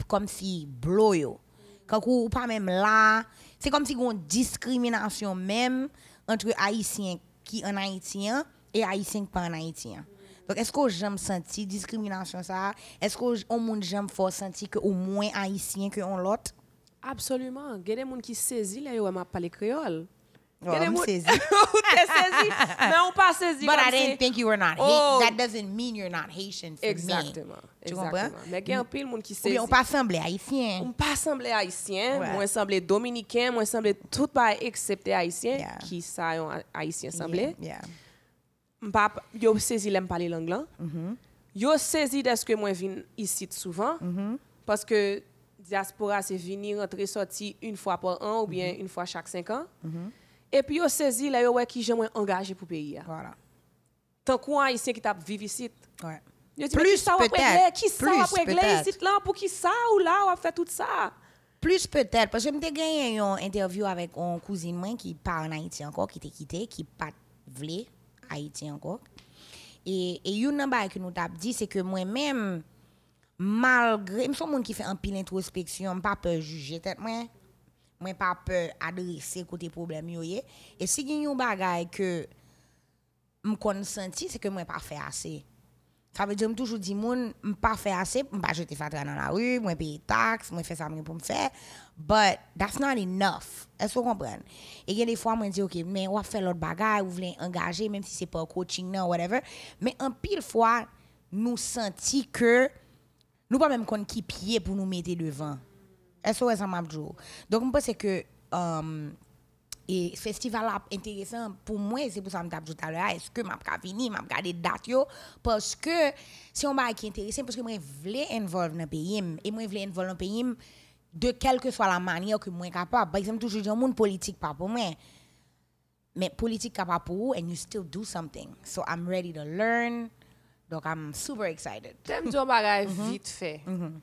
S1: comme si blow. Quand ou pas même là, c'est comme si une discrimination même entre haïtiens qui en haïtien et haïtiens qui pas en haïtien. Donc est-ce que j'aime senti discrimination ça? Est-ce que on monde j'aime fort senti que au moins haïtien que on l'autre?
S2: Absolument. Il y a des gens qui saisissent, là, ils parlé créole.
S1: Oh,
S2: I'm
S1: saisi.
S2: no, pas saisi.
S1: But I didn't think you were not
S2: oh.
S1: That doesn't mean you're not Haitian for
S2: Exactement.
S1: me. Tu comprends?
S2: Mais il y a un pile monde qui
S1: saisi. on pas semblé haïtien.
S2: On pas semblé haïtien.
S1: Ouais.
S2: Moi, semblé dominicain. Moi, semblé tout pas excepté haïtien.
S1: Yeah.
S2: Qui ça, un haïtien semblé.
S1: Yeah.
S2: yeah. Yo saisi l'aime parler l'anglais. Mm
S1: -hmm.
S2: Yo saisi de ce que moi vin ici souvent.
S1: Mm -hmm.
S2: Parce que diaspora c'est venir rentrer sortir une fois par an ou bien
S1: Mm-hmm.
S2: une fois chaque cinq ans. Et puis yo saisi là yo ouais qui j'aimerais engagé pour pays. ya.
S1: Voilà.
S2: Tant qu'on haïtien qui t'a vivre ici.
S1: Ouais.
S2: Dis,
S1: Plus peut-être.
S2: Qui ça va régler ici là pour qui ça ou là on va faire tout ça?
S1: Plus peut-être, parce que je gagné une interview avec une cousine moi qui part en Haïti encore, qui t'a quitté, qui pas voulu Haïti encore. Et, et une chose que nous avons dit, c'est que moi-même, malgré, je suis un qui fait un pile introspection, pas peur juger tête moi. Moi pas peur adresser côté problème. Et si il y a un bagage que me consenti, c'est que moi pas fait assez. Ça veut dire toujours dit moun pas fait assez, je pas jeter fatra dans la rue, moi payer taxes, moi faire ça pour me faire. But that's not enough. Est-ce que vous comprenez? Et il y a des fois moi dis OK, mais on va faire l'autre bagage, vous voulez engager même si c'est pas coaching non whatever, mais en pile fois nous senti que nous pas même qu'on qui pied pour nous mettre devant. Ça m'a Donc je pense que um, et festival intéressant pour moi c'est pour ça que je tout à l'heure est-ce que m'a pas venir m'a regarder date yo? Parce que si on m'a qui intéressant parce que moi voulais involve dans pays et moi voulais involve dans pays de quelle que soit la manière que moi capable. Par exemple toujours dire monde politique pas pour moi. Mais politique capable pour vous and you still do something. So I'm ready to learn Donc, I'm super excited.
S2: Tem diyo bagay mm-hmm. vite fe. Mm-hmm.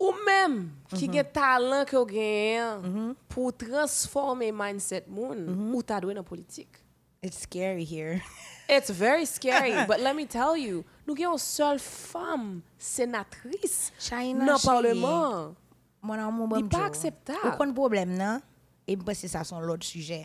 S2: Ou menm ki mm-hmm. gen talan ki yo gen pou transforme mindset moun, ou ta dwe nan politik.
S1: It's scary here.
S2: It's very scary, but let me tell you, nou gen yon sol femme senatris nan parleman. Mwen
S1: an moun bom
S2: diyo. Di
S1: pa akseptab. Ou kon problem nan, e mwen se sa son lot suje.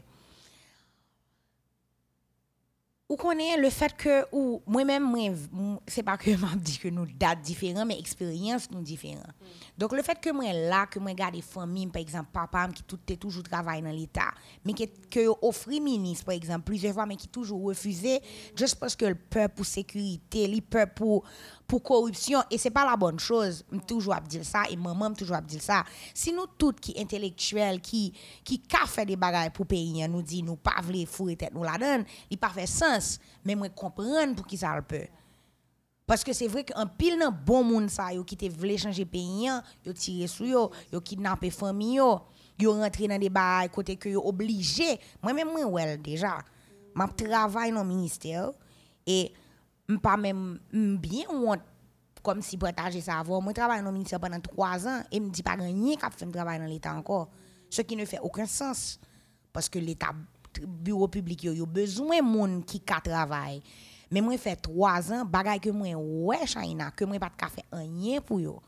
S1: Ou connaît le fait que ou moi-même moi c'est pas que m'a dit que nous dates différentes mais expérience nous différentes. Donc le fait que moi là que moi garder famille par exemple papa qui tout est toujours travaille dans l'état mais que que offre ministre par exemple plusieurs fois mais qui toujours refusé juste parce que le peur pour sécurité, le peur pour pour corruption et c'est pas la bonne chose. Toujours à dire ça et maman toujours à dire ça. Si nous toutes qui intellectuels qui qui ka fait des bagages pour pays nous dit nous pas vle fourrer tête nous la donne il pas fait sens. Mais moi comprendre pour qui ça le peut. Parce que c'est vrai qu'un pile nan bon monde ça yo qui te vle changer pays yo tiré sur yo yo kidnapper famille yo yo rentré dans des bagages côté que yo obligé. Moi même moi well déjà m'a travaille dans ministère et pas même bien comme si partager ça avant. Moi travaille dans le ministère pendant trois ans et me dit pas rien qu'a fait travail dans l'état encore. Ce qui ne fait aucun sens parce que l'état bureau public yo, a besoin monde qui ka travail mais moi fait trois ans bagay que moi ouais China que moi pas de faire rien pour yo.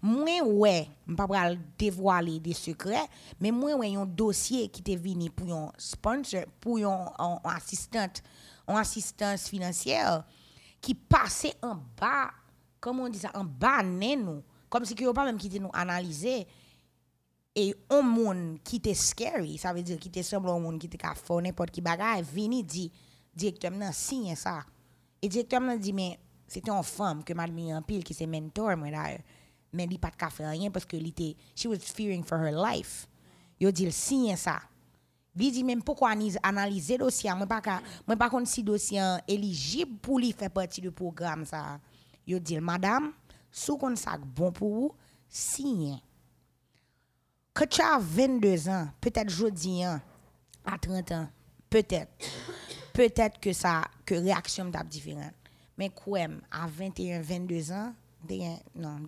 S1: Moi ouais pas pas dévoiler des secrets mais moi ouais un dossier qui t'est venu pour un sponsor pour un assistante en assistance financière qui passait en bas, comment on dit ça, en bas nous, comme si que pas même qui nous analyser et un monde qui était scary, ça veut dire qui était semblant un monde qui était fait n'importe qui bagaille, vini dit directement signe ça. Et directement dit mais c'était une femme que m'a mis en pile qui c'est mentor moi d'ailleurs. Mais il pas de faire rien parce que était she was fearing for her life. Yo dit signe ça. Dit même pourquoi analyser le dossier, moi pas moi pas contre si dossier éligible pour lui faire partie du programme ça. Yo dit madame, sous qu'on ça bon pour vous, signe. Quand tu as 22 ans, peut-être jeudi à 30 ans, peut-être peut-être que ça que réaction est différente. Mais quoi à 21, 22 ans, non,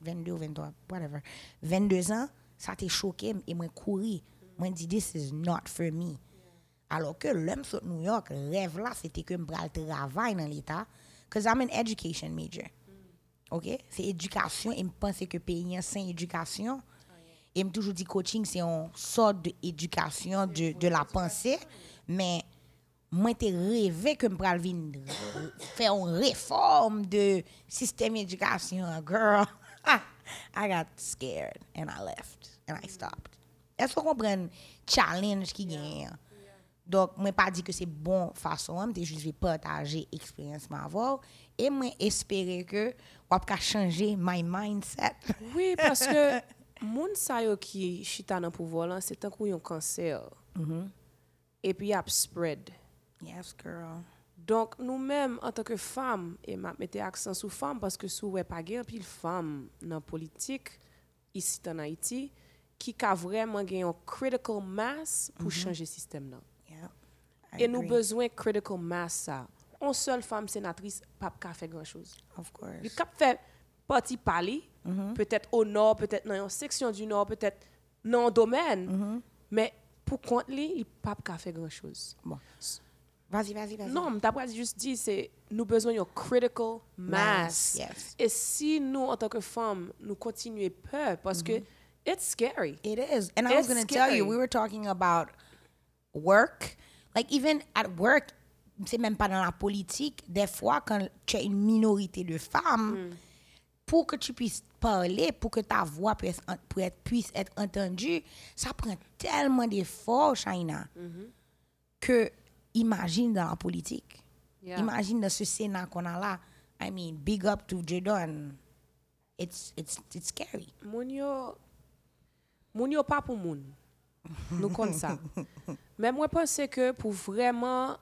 S1: 22 ou 23, whatever. 22 ans, ça t'a choqué et moi courir Mwen di, this is not for me. Alors que l'homme sur New York, rêve là, c'était que m'bral travail dans l'État. because I'm an education major. OK? C'est éducation et me pense que payer sans éducation. Et me toujours dit coaching, c'est une sorte d'éducation de, de la pensée. Mais moi, t'ai rêvé que m'bral venir faire une réforme de système d'éducation. Girl, I got scared and I left and I stopped. Esko kompren challenge ki gen yon? Dok mwen pa di ke se bon fason, mwen te juz vi pataje eksperyans mwen avor, e mwen espere ke wap ka chanje my mindset.
S2: Oui, paske moun sayo ki chita nan pou volan, se tankou yon kanser. Mm -hmm. E pi ap spread.
S1: Yes, girl.
S2: Donk nou menm an tanke fam, e map mette aksan sou fam, paske sou wep ager, pi l fam nan politik, isi tan Haiti, qui a vraiment gagné un critical mass pour mm-hmm. changer le système. Là. Et nous avons besoin de critical mass. Ça. Une seule femme sénatrice, pas qu'à faire grand-chose.
S1: Of course.
S2: Il a fait parti parler, peut-être au nord, peut-être dans une section du nord, peut-être dans un domaine. Mais pour compte lui, il pas qu'à faire grand-chose.
S1: Bon. Vas-y, vas-y, vas-y.
S2: Non, mais t'as juste dit, c'est nous besoin d'une critical mass.
S1: Mass, yes.
S2: Et si nous, en tant que femmes, nous continuons peur, parce que It's scary.
S1: It is. And I
S2: it's was
S1: going to tell you, we were talking about work. Like, even at work, c'est même pas dans la politique, des fois, quand tu as une minorité de femmes, mm. pour que tu puisses parler, pour que ta voix puisse, pour être, puisse être entendue, ça prend tellement d'efforts, China, mm -hmm. que imagine dans la politique.
S2: Yeah.
S1: Imagine dans ce Sénat qu'on a là. I mean, big up to Jadon. It's, it's, it's scary.
S2: Mounio, moun yo pas pour moun. Nous compte ça. Mais moi, je pense que pour vraiment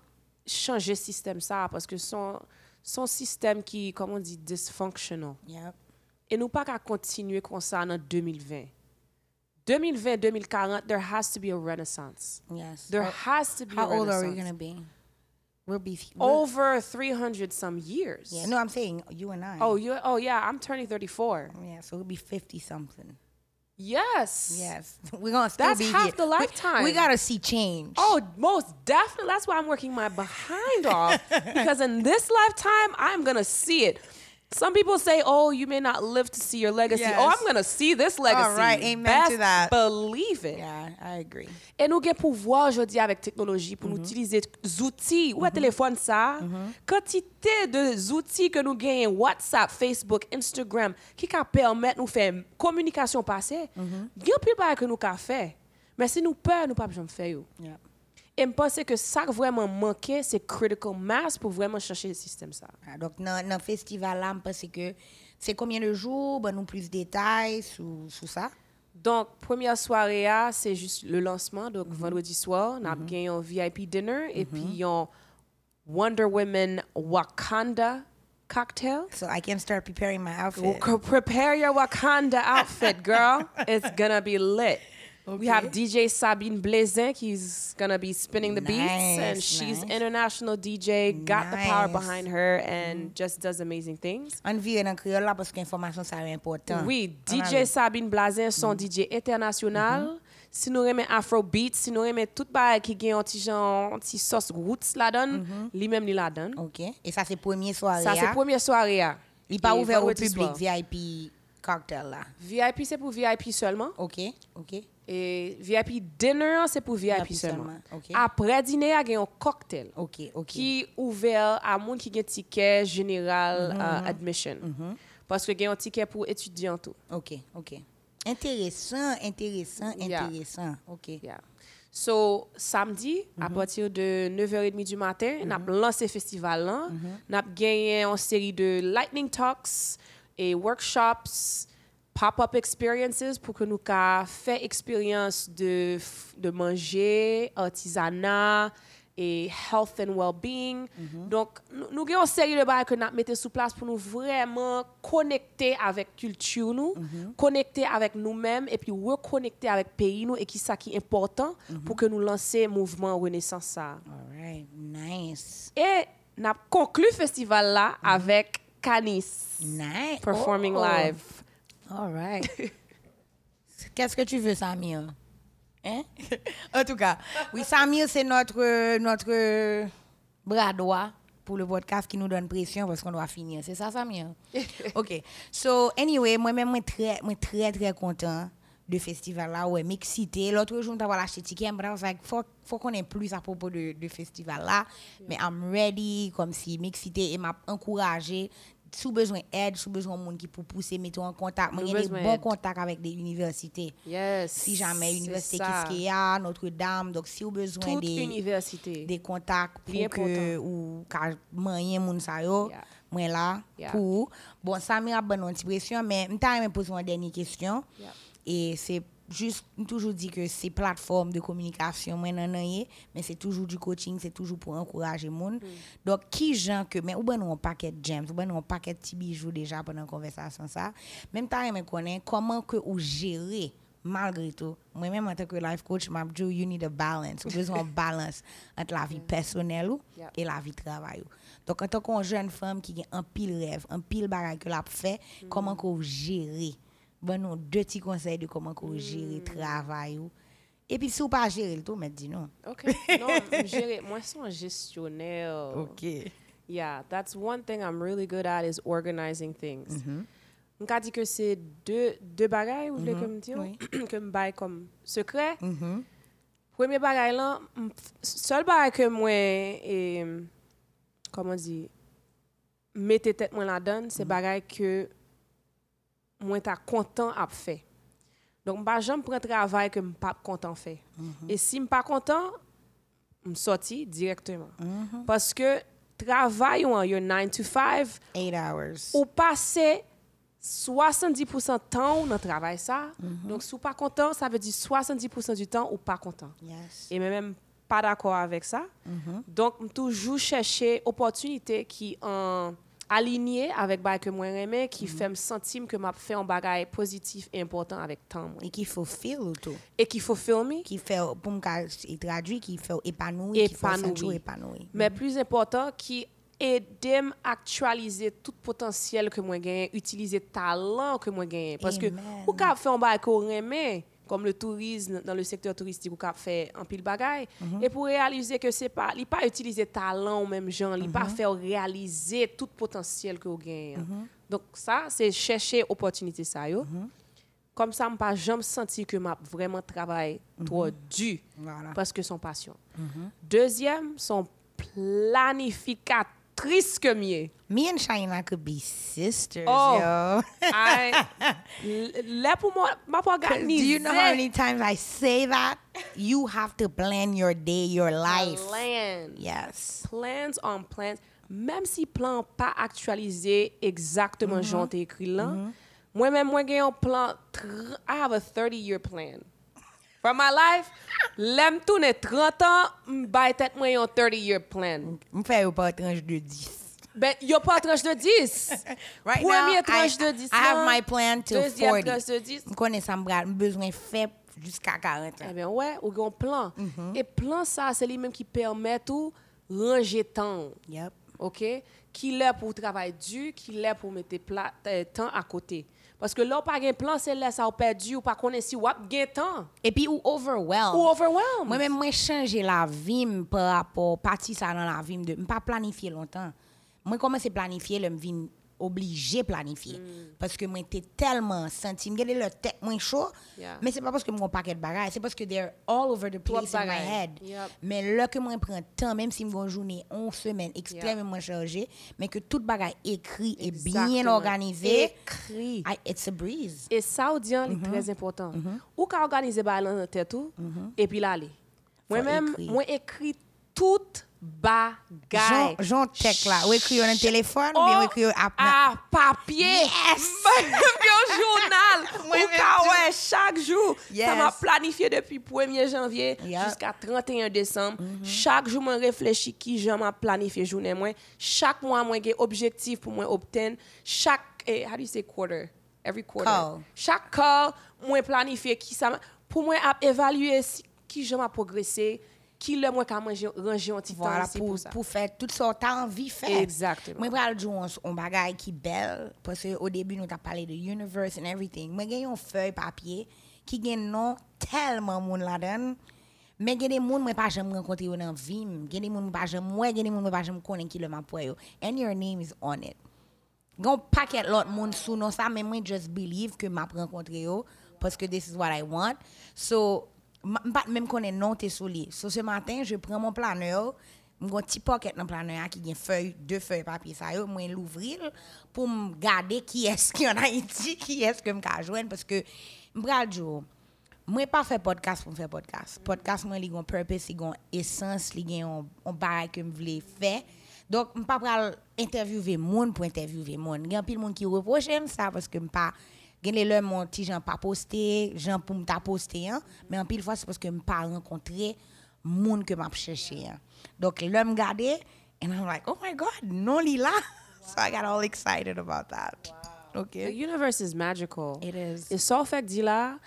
S2: changer le système, ça, parce que son, son système qui, comment on dit, dysfunctional.
S1: Yep.
S2: Et nous pas qu'à continuer comme ça en 2020. 2020, 2040, there has to be a renaissance.
S1: Yes.
S2: There
S1: How-
S2: has to be
S1: How old are
S2: renaissance.
S1: we gonna be? We'll be. we'll-
S2: Over 300 some years.
S1: yeah, no, I'm saying you and I.
S2: Oh, you, oh yeah, I'm turning 34.
S1: yeah. So we'll be fifty something.
S2: Yes.
S1: Yes, we're gonna still
S2: That's
S1: be
S2: half
S1: here.
S2: the
S1: We-
S2: lifetime.
S1: We, gotta see change.
S2: Oh, most definitely. That's why I'm working my behind off. because in this lifetime, I'm going to see it. Some people say, oh, you may not live to see your legacy.
S1: Yes.
S2: Oh, I'm going to see this legacy.
S1: right. Amen
S2: Best
S1: to that.
S2: Believe it.
S1: yeah, I agree.
S2: Et nous avons pouvoir aujourd'hui avec technologie pour
S1: Mm-hmm.
S2: nous utiliser des outils. Ou un téléphone ça, quantité de outils que nous gagnons, WhatsApp, Facebook, Instagram, qui ca permettre nous faire communication passée.
S1: Mm-hmm.
S2: Il y a plus que nous ca faire. Mais si nous peur, nous pas jamais faire.
S1: Yeah.
S2: Et je pense que ça qui vraiment manquait, c'est critical mass pour vraiment chercher le système ça.
S1: Ah, donc dans dans festival je pense que c'est combien de jours? Ben nous plus de détails sur sur ça.
S2: Donc, première soirée, c'est juste le lancement. Donc,
S1: Mm-hmm.
S2: vendredi soir, on a gagné un VIP dinner et puis un Wonder Woman Wakanda cocktail.
S1: So I can start preparing my outfit.
S2: Well, prepare your Wakanda outfit, girl. it's gonna be lit. Okay. We have DJ Sabine Blazin. He's going to be spinning the nice, beats. And she's
S1: nice.
S2: international DJ, got nice. the power behind her and mm. just does amazing things.
S1: On vire nan kriol la paske informasyon sa yon important.
S2: Oui, DJ Sabine Blazin son mm-hmm. DJ international. Mm-hmm. Si nou reme Afrobeat, si nou reme tout ba ki gen yon ti jan, ti sos roots la don, li mem li la don.
S1: Ok, e sa
S2: se premye
S1: soare
S2: ya? Sa se
S1: premye soare
S2: ya.
S1: Li pa
S2: ouver
S1: ou
S2: publik
S1: VIP cocktail la?
S2: VIP se pou VIP seulement.
S1: Ok, ok.
S2: Et VIP dinner, c'est pour VIP, seulement.
S1: Okay.
S2: Après dîner, il y a un cocktail
S1: okay, okay.
S2: qui est ouvert à monde qui a un ticket général
S1: mm
S2: -hmm. uh, admission. Mm -hmm. Parce qu'il y a un ticket pour étudiants. Tout.
S1: OK, OK. Intéressant, intéressant,
S2: yeah.
S1: intéressant. OK.
S2: Yeah. So, samedi,
S1: mm -hmm.
S2: à mhm. partir de 9h30 du matin, mhm. on a lancé festival. On a gagné une série de lightning talks et workshops. Pop-up experiences pour que nous puissions faire expérience de, de manger, artisanat et health and well-being.
S1: Mhm.
S2: Donc, nous, avons une série de choses que nous mettons sous place pour nous vraiment connecter avec la culture, nous,
S1: Mhm.
S2: connecter avec nous-mêmes et puis reconnecter avec le pays nous, et qui ça qui est important
S1: Mhm.
S2: pour que nous lancer le mouvement Renaissance. ça.
S1: All right. Nice.
S2: Et nous avons conclu le festival là avec Canis
S1: Nice.
S2: performing
S1: Oh.
S2: live.
S1: All right. Qu'est-ce que tu veux, Samir? Hein? en tout cas, oui, Samir, c'est notre, notre bras droit pour le podcast qui nous donne pression parce qu'on doit finir. C'est ça, Samir? OK. So, anyway, moi-même, moi, très, moi, très, très content de festival là. Ouais, m'excité. L'autre jour, j'avais acheté ticket. Me like, faut, faut qu'on ait plus à propos de, de festival là. Mais I'm ready, comme si m'excité et m'a encouragé. Sous besoin d'aide, sous besoin de monde qui pour pousser, mettons en contact. Moi, j'ai des bons contacts avec des universités.
S2: Yes.
S1: Si jamais
S2: c'est
S1: l'université
S2: ça.
S1: Kiskeya, Notre-Dame, donc si vous avez besoin
S2: Toute
S1: des
S2: université.
S1: des contacts pour
S2: Bien
S1: que ou moyen moun sa yo
S2: Yeah.
S1: moi là
S2: Yeah.
S1: pour bon ça m'a bonne une petite pression mais m'ta me poser une dernière question
S2: Yeah.
S1: Et c'est juste toujours dit que c'est plateforme de communication moi mais c'est toujours du coaching c'est toujours pour encourager moun
S2: Mm.
S1: donc qui gens que mais ou ben un paquet de gems ou ben un paquet de petits bijoux déjà pendant la conversation ça même temps me connaît comment que ou gérer malgré tout, moi-même en tant que life coach, m'a dit you need a balance, ou besoin de balance entre la vie personnelle ou
S2: Yep.
S1: et la vie de travail. Donc en tant qu'une jeune femme qui a un pile rêve, un pile bagage que l'a fait, comment qu'on gérer Bon nous deux petits conseils de comment gérer le hmm. travail. Et puis si vous pas gérer le tout, mais dis non.
S2: OK. Non, gérer, moi je suis un gestionnaire. OK. Yeah, that's one thing I'm really good at is organizing things. Mwen ka di ke se de bagay ou vle ke m
S1: diyo,
S2: ke m bay kom sekre. Premye bagay lan, sol bagay ke mwen, koman di, mette tet mwen la dan, se bagay ke mwen ta kontan ap fe. Donk mba jan pren travay ke mpa kontan fe. Mm -hmm. E si mpa kontan, msoti direktman. Mm -hmm. Paske travay ou an, yo 9 to 5,
S1: 8 hours.
S2: Ou pase 70% tan ou nan travay sa. Mm -hmm. Donk sou pa kontan, sa ve di 70% du tan ou pa kontan.
S1: Yes.
S2: E men men pa d'akor avek sa. Mhm. Donk m toujou cheshe opotunite ki an... aligné avec ce que moi j'aime qui fait me sentir que m'a fait un bagage positif et important avec temps.
S1: Et qui ou tout?
S2: et qui fulfill me.
S1: Qui fait, pour me traduit, qui fait épanoui, qui fait
S2: Épanoui.
S1: sentir épanoui.
S2: Mais plus important, qui aide à actualiser tout potentiel que moi gagne, utiliser talent que moi gagne. Parce que ou ka fait un bail qu'on aime, comme le tourisme, dans le secteur touristique, ou ka fait un pile bagaille, et pour réaliser que c'est pas, il pas utiliser talent au même genre, il pas faire réaliser tout potentiel que vous gagne. Donc ça, c'est chercher opportunité ça yo. Comme ça, je pas jamais senti que m'a vraiment travaillé trop dur
S1: Voilà.
S2: parce que son passion. Deuxième, son planificatrice que mieux.
S1: Me and China could be sisters,
S2: Oh.
S1: yo.
S2: I- l- Là pour moi, m'a
S1: Do you know how many times I say that? You have to plan your day, your life.
S2: Plan.
S1: Yes.
S2: Plans on plans. Même si plan pas actualisé exactement mm-hmm. genre t'ai écrit là, mm-hmm. moi-même moi j'ai un plan. I have a 30 year plan. For my life, lem toune 30 an, m bay tet mwen yon 30-year plan.
S1: M fè yo pa tranche de 10.
S2: Ben, yo pa tranche de 10.
S1: right
S2: Premier
S1: now,
S2: tranche
S1: I,
S2: de 10
S1: I have my plan till 40.
S2: M
S1: konen sa m brad, m bezwen fè jusqu'a 40 an.
S2: Eh
S1: ben,
S2: wè, ouais, ou yon plan.
S1: Mm
S2: -hmm. E plan sa, se li menm ki permèt ou ranger tan.
S1: Yep.
S2: Ok? Qui l'est pour travail dur, qui l'est pour mettre euh, temps à côté. Parce que là, pas un plan, c'est là, ça a perdu ou pas connaître si ou gain temps.
S1: Et puis, ou overwhelmed.
S2: Ou overwhelmed.
S1: Moi-même, moi, changer la vie par rapport parti ça dans la vie, de m pas planifier longtemps. Moi, commence à planifier, le vin obligé planifier.
S2: Mm.
S1: Parce que moi, j'étais tellement senti, me le tête moins chaud,
S2: Yeah.
S1: mais c'est pas parce que mon paquet de bagages, c'est parce que they're all over the place in my head.
S2: Yep.
S1: Mais là que moi, prends temps, même si mon journée, 11 semaines, extrêmement chargée, mais que tout bagage écrit et bien organisé,
S2: Écrit.
S1: I- it's a breeze.
S2: Et ça, on dit, c'est
S1: Mm-hmm.
S2: très important. Ou qu'à organiser dans la tête tout, et puis là, aller. Moi-même,
S1: écrire.
S2: moi, écrit toute Bagaille.
S1: Jean check là, ou écrit sur un téléphone, ou bien ou écrit à
S2: à papier.
S1: Yes!
S2: un journal.
S1: Moi,
S2: Ou ka ouais, chaque jour.
S1: Yes.
S2: Ça m'a planifié depuis 1er janvier
S1: Yep.
S2: jusqu'à 31 décembre. Chaque jour, je réfléchis qui je m'a planifié journée. Moi. Chaque mois, moi, j'ai objectif pour moi obtenir. Chaque, eh, how do you say quarter? Every quarter.
S1: Call.
S2: Chaque call, moi planifié qui ça m'a- pour moi à évaluer si, m'a progressé, qui le moi qu'à manger ranger un petit
S1: Voilà, pour,
S2: pour
S1: faire tout ça, t'as envie faire.
S2: Exactement.
S1: Moi, jouer un, un bagage qui est belle, parce qu'au début, nous avons parlé de universe and everything. Moi, j'ai une feuille papier qui a un nom tellement de monde là-dedans. Mais il y a des gens que je pas jamais rencontré dans la vie. Il y a des gens que je pas jamais moi, il y a des gens que je pas jamais connaître qui le m'a. And your name is on it. Gon paquet l'autre monde sous non ça mais moi just believe que m'a rencontré yo parce que this is what I want. So pas même connaît non t'es lui. So ce matin, je prends mon planeur, mon petit pocket dans planeur qui a feuille deux feuilles papier ça yo, moi l'ouvrir pour me garder qui est-ce qui en Haïti, qui est-ce que me ka joindre parce que m'bral jour moi pas faire podcast pour faire podcast. Podcast moi li gon purpose, li gon essence, li gen on bagay que me vle faire. Donc m pas pral interviewer moun pour interviewer moun. Gen pile moun qui reproche ça parce que m pas gen le mon petit Jean pas posté, Jean pour m ta posté hein, mais en pile fois c'est parce que m pas rencontré moun que m'a cherché hein. Donc l'homme gardé and I'm like, "Oh my god, non li là." So I got all excited about that.
S2: The
S1: Okay.
S2: universe is magical.
S1: It is.
S2: Ça fait que dit là,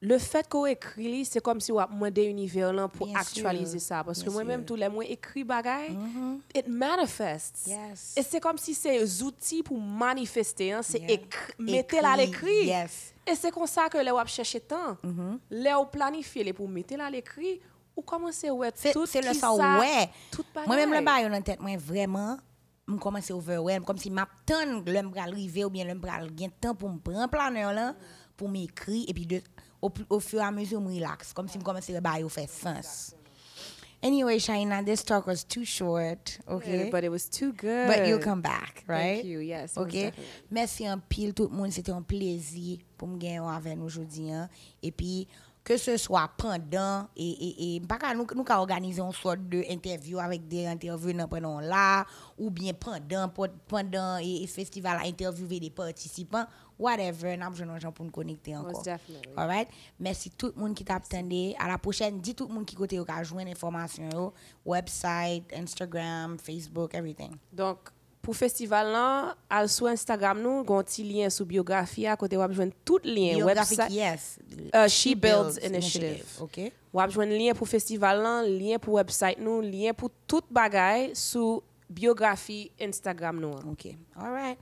S2: le fait qu'on écrit, c'est comme si on demandait l'univers pour
S1: Bien
S2: actualiser
S1: sûr.
S2: ça. Parce
S1: Bien
S2: que
S1: moi-même,
S2: tous les mois, écrit bagaille, mm -hmm. it manifests.
S1: Yes.
S2: Et c'est comme si c'est des outils pour manifester. Hein? C'est
S1: yeah.
S2: mettez là l'écrit.
S1: Yes.
S2: Et c'est comme ça que les web chercher temps.
S1: Mm -hmm.
S2: Les on planifie les pour mettre là l'écrit. Ou commencer ouais tout
S1: C'est le ça, ouais. Moi-même, le bail en tête, moi, vraiment, je commence overwhelm. Comme si m'attends l'homme pour arriver ou bien l'homme pour gagner temps pour me prendre planeur là, pour m'écrire. Et puis, de au, fur et à mesure, je me relax. Comme si je commençais au fait sens. Anyway, Shaina, this talk was too short, okay?
S2: Yeah, but it was too good.
S1: But you'll come back, right?
S2: Thank you, yes. most
S1: OK?
S2: definitely.
S1: Merci un pile tout le monde. C'était un plaisir pour me gagner avec nous aujourd'hui. hein? Et puis, que ce soit pendant et, et, et nous, nous organiser une sorte d'interview avec des intervenants pendant là, ou bien pendant, pendant et, et festival à interviewer des participants, whatever, nous avons besoin de gens pour nous connecter encore. All right? Merci tout le monde qui t'a attendu. À la prochaine, dis tout le monde qui côté au cas joindre information yo, website, Instagram, Facebook, everything.
S2: Donc, pour festival là, al sur Instagram nous, gon ti lien sur biographie à côté wap joindre tout lien website
S1: yes.
S2: Uh, She Builds Initiative.
S1: OK.
S2: wap joindre lien pour festival là, lien pour website nous, lien pour tout bagay sur biographie Instagram nous.
S1: OK. All right.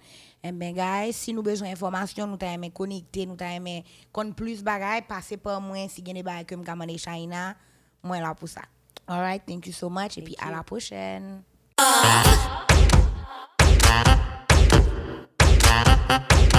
S1: Eh bien, guys, si nous besoin d'informations, nous t'aimons connecter, nous t'aimons connaître plus bagaille, passez par moi si vous avez des bagailles que vous commandez China, moi là pour ça. All right. Thank you so much. Et puis, à la prochaine.
S3: Beat.com.